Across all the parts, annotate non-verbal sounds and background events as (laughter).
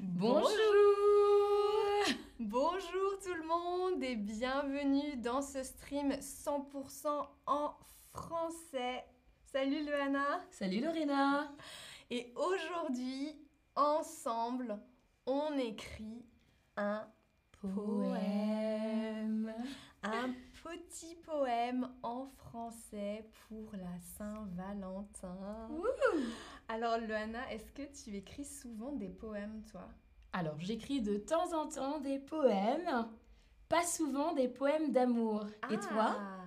Bonjour Bonjour tout le monde et bienvenue dans ce stream 100% en français. Salut Luana Salut Lorena Et aujourd'hui, ensemble, on écrit un poème. Un petit poème en français pour la Saint-Valentin. Alors Luana, est-ce que tu écris souvent des poèmes toi? Alors, j'écris de temps en temps des poèmes, pas souvent des poèmes d'amour. Et toi? Ah.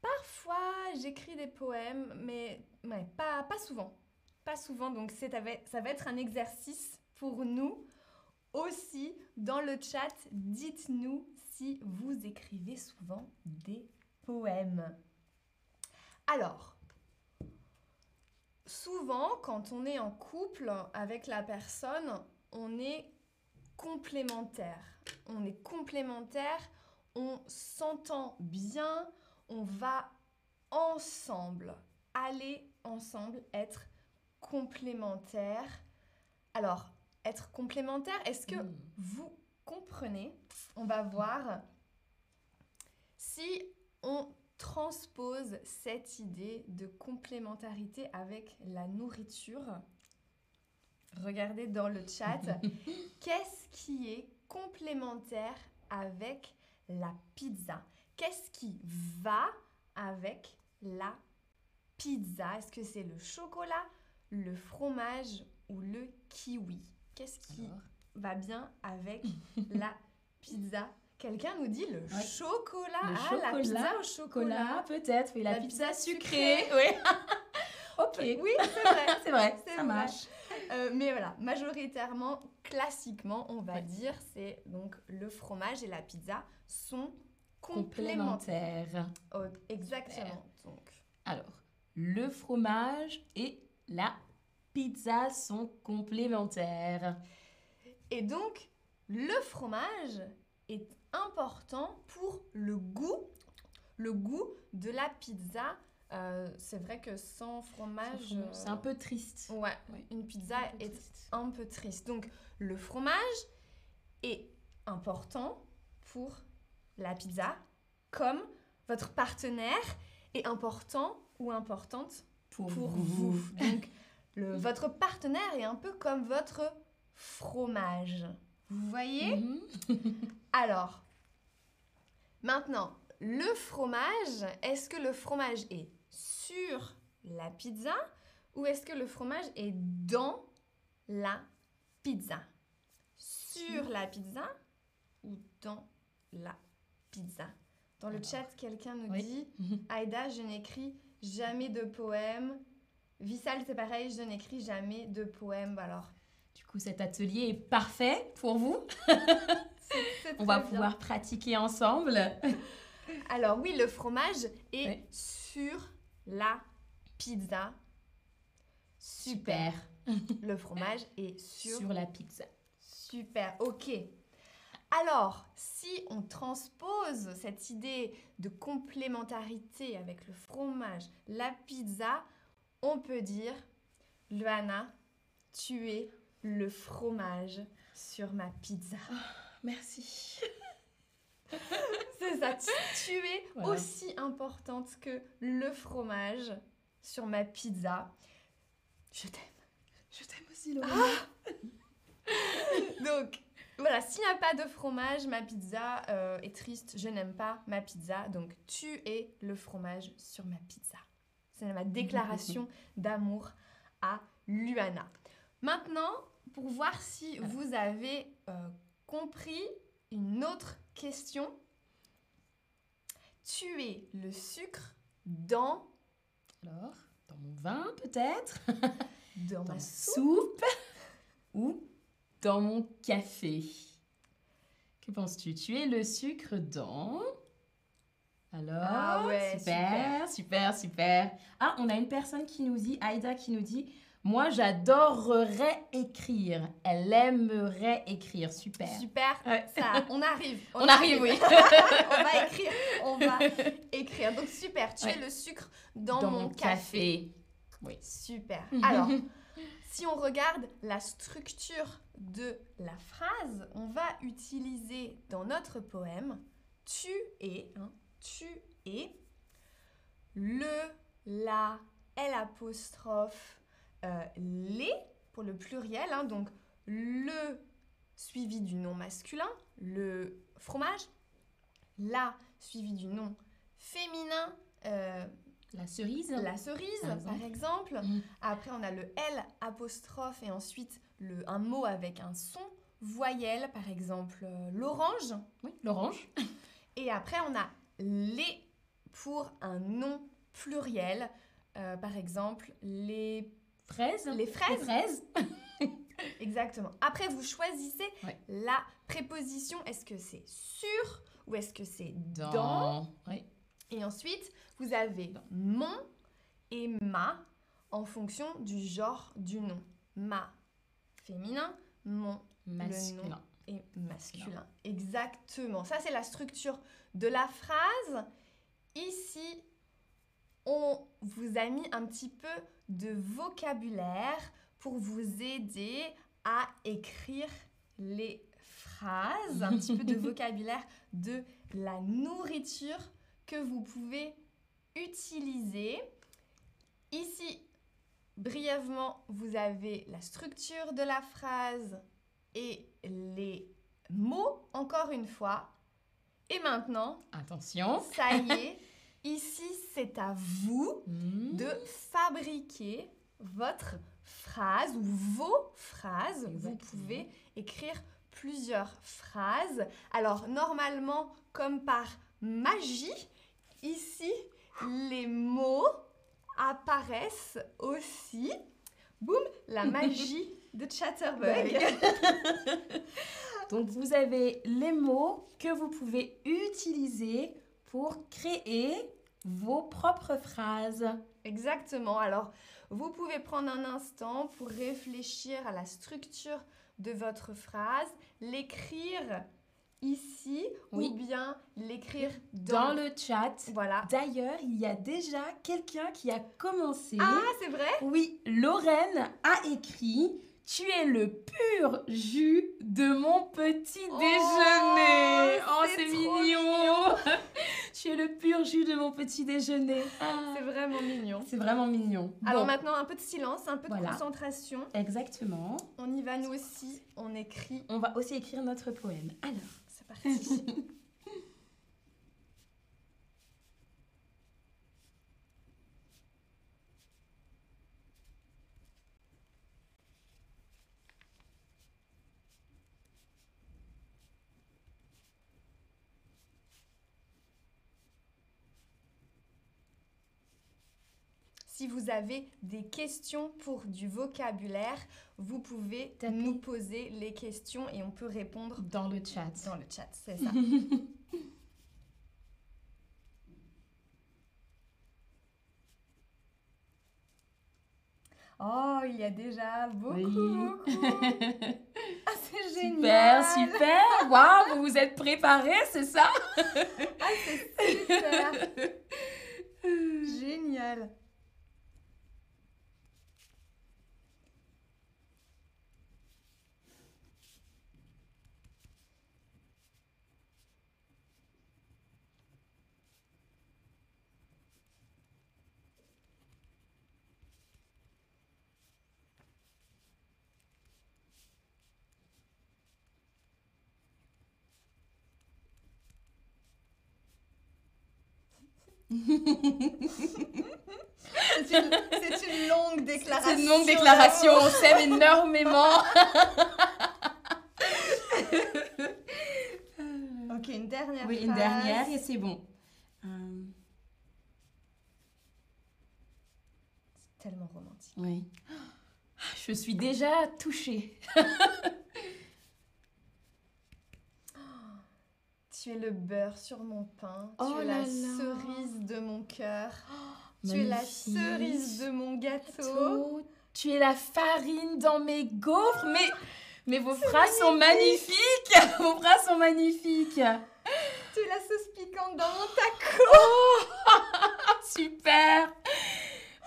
Parfois, j'écris des poèmes, mais ouais, pas, pas souvent. Pas souvent, donc ça va être un exercice pour nous. Aussi, dans le chat, dites-nous si vous écrivez souvent des poèmes. Alors, souvent, quand on est en couple avec la personne, on est complémentaire. On est complémentaire, on s'entend bien, on va ensemble, aller ensemble, être complémentaire. Alors, être complémentaire, est-ce que Mm. vous comprenez? On va voir si on transpose cette idée de complémentarité avec la nourriture. Regardez dans le chat, (laughs) qu'est-ce qui est complémentaire avec la pizza? Qu'est-ce qui va avec la pizza? Est-ce que c'est le chocolat, le fromage ou le kiwi? Qu'est-ce qui Alors va bien avec (laughs) la pizza? Quelqu'un nous dit le Ouais. chocolat. Le ah, la pizza au chocolat. Peut-être, oui, la, La pizza, pizza sucrée. sucrée. (laughs) Oui. ok, Oui, c'est vrai. (laughs) c'est vrai, ça vrai. marche. Euh, mais voilà, majoritairement, classiquement, on va Ouais. dire, c'est donc le fromage et la pizza sont complémentaires. Complémentaire. Oh, exactement. Donc, Alors, le fromage et la pizza sont complémentaires. Et donc, le fromage est important pour le goût, le goût de la pizza. Euh, c'est vrai que sans fromage, C'est un euh, peu triste. ouais, Ouais. une pizza Un est triste. un peu triste. Donc, le fromage est important pour la pizza, comme votre partenaire est important ou importante Pour, pour vous. vous. Donc, le, votre partenaire est un peu comme votre fromage. Vous voyez Mhm. (laughs) Alors, maintenant, le fromage, est-ce que le fromage est sur la pizza ou est-ce que le fromage est dans la pizza? Sur la pizza ou dans la pizza? Dans le Alors. chat, quelqu'un nous Oui. dit (laughs) Aïda, je n'écris jamais de poème. Vissal, c'est pareil, je n'écris jamais de poème. Alors, Du coup, cet atelier est parfait pour vous. c'est (laughs) On va bien. pouvoir pratiquer ensemble. (laughs) Alors oui, le fromage est Oui. sur la pizza. Super. Le fromage (laughs) est sur... Sur la pizza. Super, ok. Alors, si on transpose cette idée de complémentarité avec le fromage, la pizza, on peut dire, Luana, tu es le fromage sur ma pizza. Merci. (laughs) C'est ça, tu, tu es Voilà. aussi importante que le fromage sur ma pizza. Je t'aime. Je t'aime aussi, Laura. (laughs) Donc, voilà, s'il n'y a pas de fromage, ma pizza euh, est triste. Je n'aime pas ma pizza. Donc, tu es le fromage sur ma pizza. C'est ma déclaration (laughs) d'amour à Luana. Maintenant, pour voir si vous avez euh, compris une autre question. Tu es le sucre dans, Alors, dans mon vin, peut-être? (laughs) Dans Dans ma soupe? soupe? (laughs) Ou dans mon café? Que penses-tu? Tu es le sucre dans... Alors, Ah ouais, super, super, super. Ah, on a une personne qui nous dit, Aïda qui nous dit, moi j'adorerais écrire. Elle aimerait écrire, super. Super, Ouais. ça, on arrive. (laughs) On arrive, oui. (laughs) on va écrire, on va écrire. Donc super, tu Ouais. es le sucre dans, mon, café. Oui. Super. (laughs) Alors, Si on regarde la structure de la phrase, on va utiliser dans notre poème tu es, hein, tu es, le, la, L apostrophe, euh, les pour le pluriel, hein, donc le suivi du nom masculin, le fromage, la suivi du nom féminin, euh, La cerise. la cerise Par par exemple. Mm. Après on a le L apostrophe et ensuite le, un mot avec un son voyelle, par exemple euh, l'orange. Oui, l'orange. Et après on a les pour un nom pluriel, euh, par exemple les Fraise. Les Les fraises fraises. (laughs) Exactement. Après, vous choisissez Ouais. la préposition. Est-ce que c'est sur ou est-ce que c'est dans, Dans? Oui. Et ensuite, vous avez mon et ma en fonction du genre du nom. Ma féminin, mon Masculin. Et masculin. Exactement. Ça, c'est la structure de la phrase. Ici, on vous a mis un petit peu de vocabulaire pour vous aider à écrire les phrases, un petit peu de (laughs) vocabulaire de la nourriture que vous pouvez utiliser. Ici, brièvement, vous avez la structure de la phrase et les mots, encore une fois. Et maintenant, Attention. ça y est, (laughs) ici, c'est à vous Mm. de fabriquer votre phrase ou vos phrases. Vous pouvez écrire plusieurs phrases. Alors, normalement, comme par magie, ici, les mots apparaissent aussi. Boum, la (laughs) magie de Chatterbug. (laughs) Donc vous avez les mots que vous pouvez utiliser pour créer vos propres phrases. Exactement. Alors, vous pouvez prendre un instant pour réfléchir à la structure de votre phrase, l'écrire ici Oui. ou bien l'écrire Dans dans, le chat. Voilà. D'ailleurs, il y a déjà quelqu'un qui a commencé. Ah, c'est vrai? Oui, Lorraine a écrit Tu es le pur jus de mon petit Oh, déjeuner. Oh, c'est c'est mignon. (laughs) tu es le pur jus de mon petit déjeuner. Ah, C'est vraiment mignon. c'est vraiment mignon. Alors Bon, maintenant, un peu de silence, un peu Voilà. de concentration. exactement. On y va nous aussi, on écrit. On va aussi écrire notre poème. Alors, C'est parti. (laughs) Si vous avez des questions pour du vocabulaire, vous pouvez nous poser les questions et on peut répondre dans le chat. dans le chat, c'est ça. (laughs) Oh, il y a déjà beaucoup, Oui. beaucoup. (laughs) Ah, c'est génial. Super, super. Waouh, vous vous êtes préparés, c'est ça? (laughs) Ah, c'est super. génial. C'est une, longue déclaration. C'est une longue déclaration, on s'aime énormément. (laughs) Ok, une dernière Oui, une phrase. dernière et c'est bon. Euh, C'est tellement romantique. oui. (gasps) Je suis déjà touchée. (laughs) Tu es le beurre sur mon pain. Oh tu es la cerise de mon cœur. tu es la cerise de mon gâteau. Gâteau. Tu es la farine dans mes gaufres. Mais, mais vos phrases sont magnifiques. (laughs) Vos phrases sont magnifiques. Tu es la sauce piquante dans mon taco. (laughs) Super.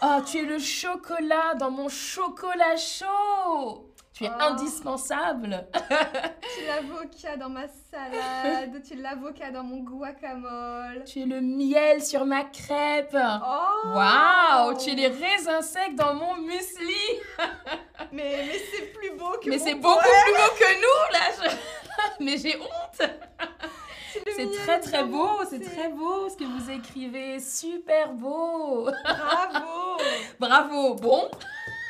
Oh, tu es le chocolat dans mon chocolat chaud. Tu es Oh. indispensable. (laughs) Tu es l'avocat dans ma salade. tu es l'avocat dans mon guacamole. Tu es le miel sur ma crêpe. Oh Waouh, tu es les raisins secs dans mon muesli. (laughs) Mais, mais c'est plus beau que Mais c'est beaucoup plus beau que nous là. je- (laughs) Mais j'ai honte. C'est très très beau, c'est très beau ce que vous écrivez, super beau. Bravo Bravo. Bon,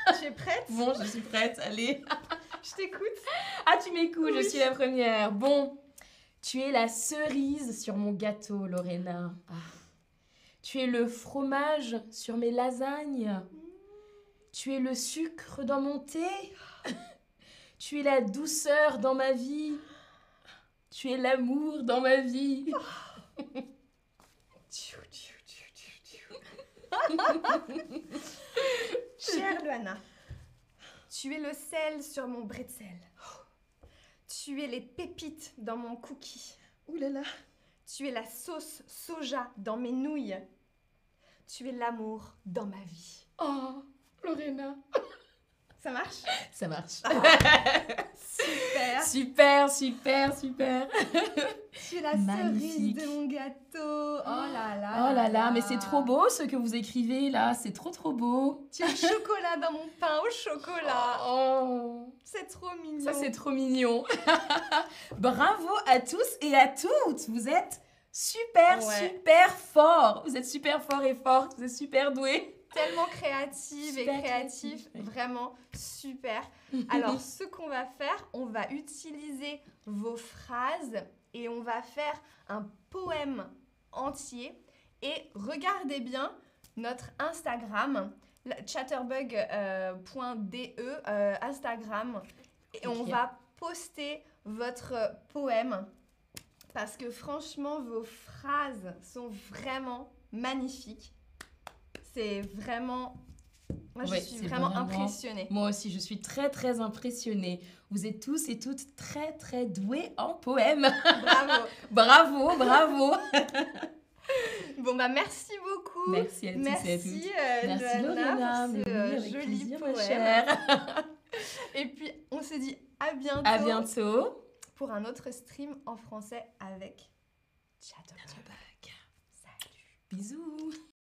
(laughs) Tu es prête? Bon, je suis prête. Allez. (laughs) Je t'écoute. Ah, tu m'écoutes, je suis la première. Bon, tu es la cerise sur mon gâteau, Lorena. Ah. Tu es le fromage sur mes lasagnes. Tu es le sucre dans mon thé. (laughs) Tu es la douceur dans ma vie. Tu es l'amour dans ma vie. Chère (laughs) Luana, tu es le sel sur mon bretzel. Tu es les pépites dans mon cookie. Ouh là là. Tu es la sauce soja dans mes nouilles. Tu es l'amour dans ma vie. Oh, Lorena. (laughs) Ça marche? Ça marche. (laughs) Super. Super, super, super. Tu es la Magnifique. cerise de mon gâteau. Oh là là. Oh là là, mais c'est trop beau ce que vous écrivez là. C'est trop trop beau. Tu es le chocolat dans mon pain au chocolat. Oh. C'est trop mignon. Ça, c'est trop mignon. (laughs) Bravo à tous et à toutes. Vous êtes super, Ouais. super forts. Vous êtes super forts et fortes. Vous êtes super doués. Tellement créative Super et créatif, ouais. vraiment super. Alors, (laughs) ce qu'on va faire, on va utiliser vos phrases et on va faire un poème entier. Et regardez bien notre Instagram, chatterbug.de euh, Instagram. Et on va poster votre poème parce que franchement, vos phrases sont vraiment magnifiques. C'est vraiment. Moi, je Ouais, suis vraiment, vraiment- impressionnée. Moi aussi, je suis très, très impressionnée. Vous êtes tous et toutes très, très doués en poème. Bravo. (laughs) bravo, bravo. (laughs) bon, bah, merci beaucoup. Merci à tous et à Merci, toutes. euh, Merci Lorena, pour mais ce oui, avec joli plaisir, poème. (laughs) Et puis, on se dit à bientôt, À bientôt. pour un autre stream en français avec Chatterbug. Bisous.